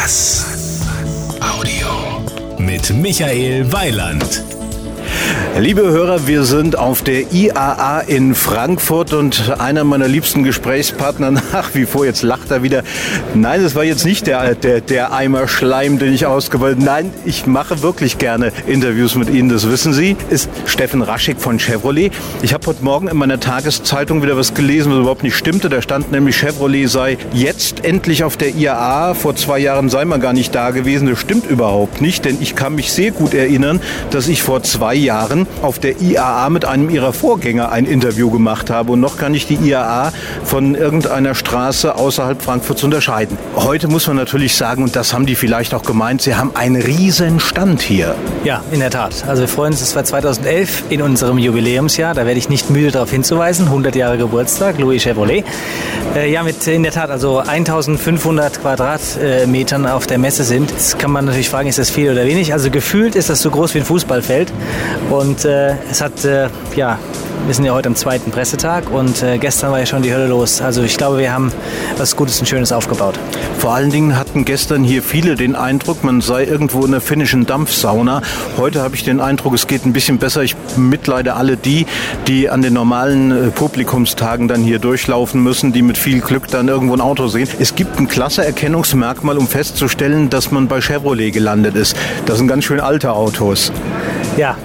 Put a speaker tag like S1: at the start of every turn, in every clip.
S1: Bass. Audio. Mit Michael Weiland.
S2: Liebe Hörer, wir sind auf der IAA in Frankfurt und einer meiner liebsten Gesprächspartner nach wie vor, jetzt lacht er wieder. Nein, es war jetzt nicht der, der, der Eimer Schleim, den ich ausgewählt Nein, ich mache wirklich gerne Interviews mit Ihnen, das wissen Sie. Ist Steffen Raschig von Chevrolet. Ich habe heute Morgen in meiner Tageszeitung wieder was gelesen, was überhaupt nicht stimmte. Da stand nämlich, Chevrolet sei jetzt endlich auf der IAA. Vor zwei Jahren sei man gar nicht da gewesen. Das stimmt überhaupt nicht, denn ich kann mich sehr gut erinnern, dass ich vor zwei Jahren auf der IAA mit einem ihrer Vorgänger ein Interview gemacht habe. Und noch kann ich die IAA von irgendeiner Straße außerhalb Frankfurts unterscheiden. Heute muss man natürlich sagen, und das haben die vielleicht auch gemeint, sie haben einen riesen Stand hier.
S3: Ja, in der Tat. Also wir freuen uns, es war 2011 in unserem Jubiläumsjahr. Da werde ich nicht müde darauf hinzuweisen. 100 Jahre Geburtstag, Louis Chevrolet. Äh, ja, mit in der Tat also 1500 Quadratmetern auf der Messe sind. Jetzt kann man natürlich fragen, ist das viel oder wenig? Also gefühlt ist das so groß wie ein Fußballfeld. Und äh, es hat, äh, ja, wir sind ja heute am zweiten Pressetag und äh, gestern war ja schon die Hölle los. Also ich glaube, wir haben was Gutes und Schönes aufgebaut.
S2: Vor allen Dingen hatten gestern hier viele den Eindruck, man sei irgendwo in der finnischen Dampfsauna. Heute habe ich den Eindruck, es geht ein bisschen besser. Ich mitleide alle die, die an den normalen äh, Publikumstagen dann hier durchlaufen müssen, die mit viel Glück dann irgendwo ein Auto sehen. Es gibt ein klasse Erkennungsmerkmal, um festzustellen, dass man bei Chevrolet gelandet ist. Das sind ganz schön alte Autos.
S3: Ja,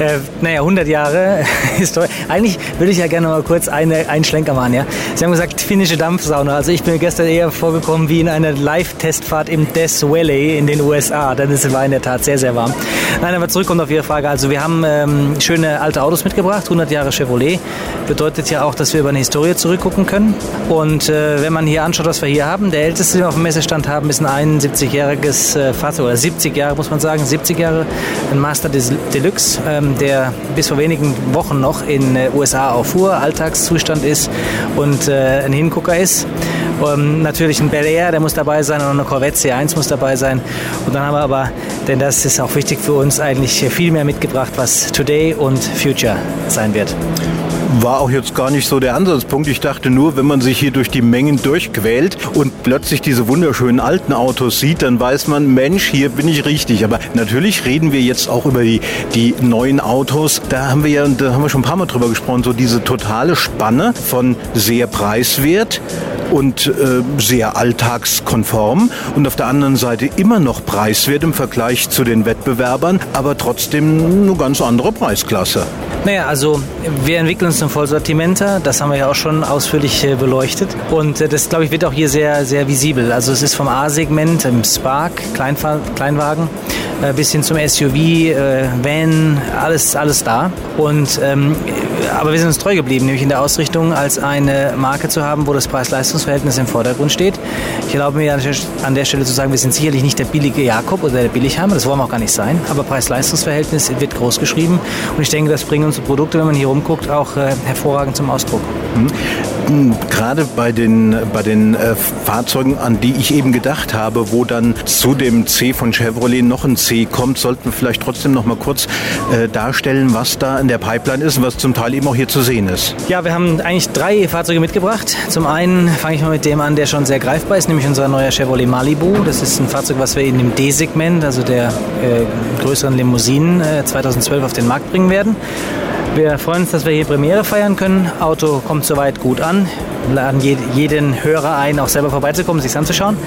S3: äh, naja, 100 Jahre Historie. Eigentlich würde ich ja gerne mal kurz eine, einen Schlenker machen. Ja? Sie haben gesagt, finnische Dampfsauna. Also ich bin gestern eher vorgekommen wie in einer Live-Testfahrt im Death Valley in den USA. Dann ist es war in der Tat sehr, sehr warm. Nein, aber zurückkommt auf Ihre Frage. Also wir haben ähm, schöne alte Autos mitgebracht. 100 Jahre Chevrolet. Bedeutet ja auch, dass wir über eine Historie zurückgucken können. Und äh, wenn man hier anschaut, was wir hier haben, der älteste, den wir auf dem Messestand haben, ist ein 71-jähriges äh, Fahrzeug, oder 70 Jahre muss man sagen, 70 Jahre, ein Master Deluxe. Ähm, der bis vor wenigen Wochen noch in den USA auch fuhr, Alltagszustand ist und äh, ein Hingucker ist. Ähm, natürlich ein Bel Air, der muss dabei sein und eine Corvette C1 muss dabei sein. Und dann haben wir aber, denn das ist auch wichtig für uns, eigentlich viel mehr mitgebracht, was Today und Future sein wird
S2: war auch jetzt gar nicht so der Ansatzpunkt. Ich dachte nur, wenn man sich hier durch die Mengen durchquält und plötzlich diese wunderschönen alten Autos sieht, dann weiß man, Mensch, hier bin ich richtig. Aber natürlich reden wir jetzt auch über die, die neuen Autos. Da haben wir ja, da haben wir schon ein paar Mal drüber gesprochen, so diese totale Spanne von sehr preiswert und äh, sehr alltagskonform und auf der anderen Seite immer noch preiswert im Vergleich zu den Wettbewerbern, aber trotzdem eine ganz andere Preisklasse.
S3: Naja, also wir entwickeln uns zum Vollsortimenter, das haben wir ja auch schon ausführlich äh, beleuchtet und äh, das, glaube ich, wird auch hier sehr, sehr visibel. Also es ist vom A-Segment im Spark, Kleinfahr Kleinwagen, äh, bis hin zum SUV, Van, alles, alles da. Und ähm, aber wir sind uns treu geblieben, nämlich in der Ausrichtung als eine Marke zu haben, wo das Preis-Leistungs-Verhältnis im Vordergrund steht. Ich erlaube mir an der Stelle zu sagen, wir sind sicherlich nicht der billige Jakob oder der Billigheimer, das wollen wir auch gar nicht sein, aber Preis-Leistungs-Verhältnis wird groß geschrieben und ich denke, das bringen unsere Produkte, wenn man hier rumguckt, auch äh, hervorragend zum Ausdruck.
S2: Mhm gerade bei den, bei den äh, Fahrzeugen, an die ich eben gedacht habe, wo dann zu dem C von Chevrolet noch ein C kommt, sollten wir vielleicht trotzdem noch mal kurz äh, darstellen, was da in der Pipeline ist und was zum Teil eben auch hier zu sehen ist.
S3: Ja, wir haben eigentlich drei Fahrzeuge mitgebracht. Zum einen fange ich mal mit dem an, der schon sehr greifbar ist, nämlich unser neuer Chevrolet Malibu. Das ist ein Fahrzeug, was wir in dem D-Segment, also der äh, größeren Limousinen, 2012 äh, auf den Markt bringen werden. Wir freuen uns, dass wir hier Premiere feiern können. Auto kommt soweit gut an. Wir laden jeden Hörer ein, auch selber vorbeizukommen, sich anzuschauen.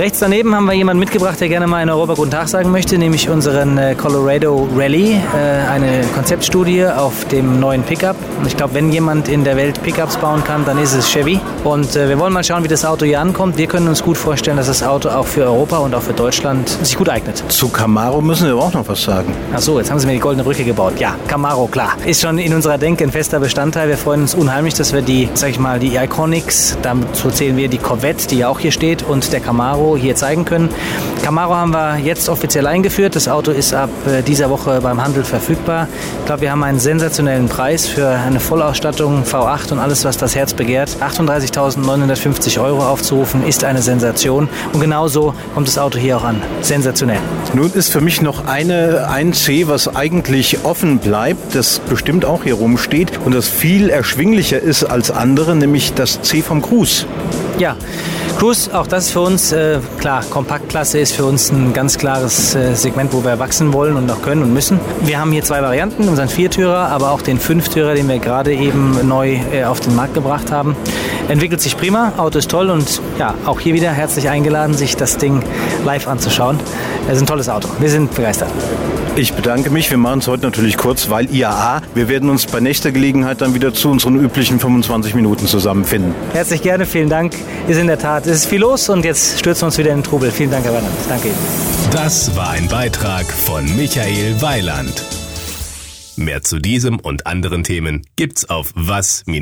S3: Rechts daneben haben wir jemanden mitgebracht, der gerne mal in Europa Guten Tag sagen möchte, nämlich unseren äh, Colorado Rally, äh, eine Konzeptstudie auf dem neuen Pickup. Und ich glaube, wenn jemand in der Welt Pickups bauen kann, dann ist es Chevy. Und äh, wir wollen mal schauen, wie das Auto hier ankommt. Wir können uns gut vorstellen, dass das Auto auch für Europa und auch für Deutschland sich gut eignet.
S2: Zu Camaro müssen wir aber auch noch was sagen.
S3: Ach so, jetzt haben Sie mir die goldene Brücke gebaut. Ja, Camaro, klar. Ist schon in unserer Denke ein fester Bestandteil. Wir freuen uns unheimlich, dass wir die, sag ich mal, die Iconics, dazu zählen wir die Corvette, die ja auch hier steht, und der Camaro hier zeigen können. Camaro haben wir jetzt offiziell eingeführt. Das Auto ist ab äh, dieser Woche beim Handel verfügbar. Ich glaube, wir haben einen sensationellen Preis für eine Vollausstattung V8 und alles, was das Herz begehrt. 38.950 Euro aufzurufen, ist eine Sensation. Und genauso kommt das Auto hier auch an. Sensationell.
S2: Nun ist für mich noch eine, ein C, was eigentlich offen bleibt, das bestimmt auch hier rumsteht und das viel erschwinglicher ist als andere, nämlich das C vom Cruise.
S3: Ja, Cruise, auch das für uns, äh, klar, Kompaktklasse ist für uns ein ganz klares äh, Segment, wo wir wachsen wollen und noch können und müssen. Wir haben hier zwei Varianten, unseren Viertürer, aber auch den Fünftürer, den wir gerade eben neu äh, auf den Markt gebracht haben. Entwickelt sich prima, Auto ist toll und ja, auch hier wieder herzlich eingeladen, sich das Ding live anzuschauen. Es ist ein tolles Auto. Wir sind begeistert.
S2: Ich bedanke mich. Wir machen es heute natürlich kurz, weil IAA. Wir werden uns bei nächster Gelegenheit dann wieder zu unseren üblichen 25 Minuten zusammenfinden.
S3: Herzlich gerne, vielen Dank. Ist in der Tat, es ist viel los und jetzt stürzen wir uns wieder in den Trubel. Vielen Dank, Herr Weiland. Danke Ihnen.
S1: Das war ein Beitrag von Michael Weiland. Mehr zu diesem und anderen Themen gibt's auf was-audio.de.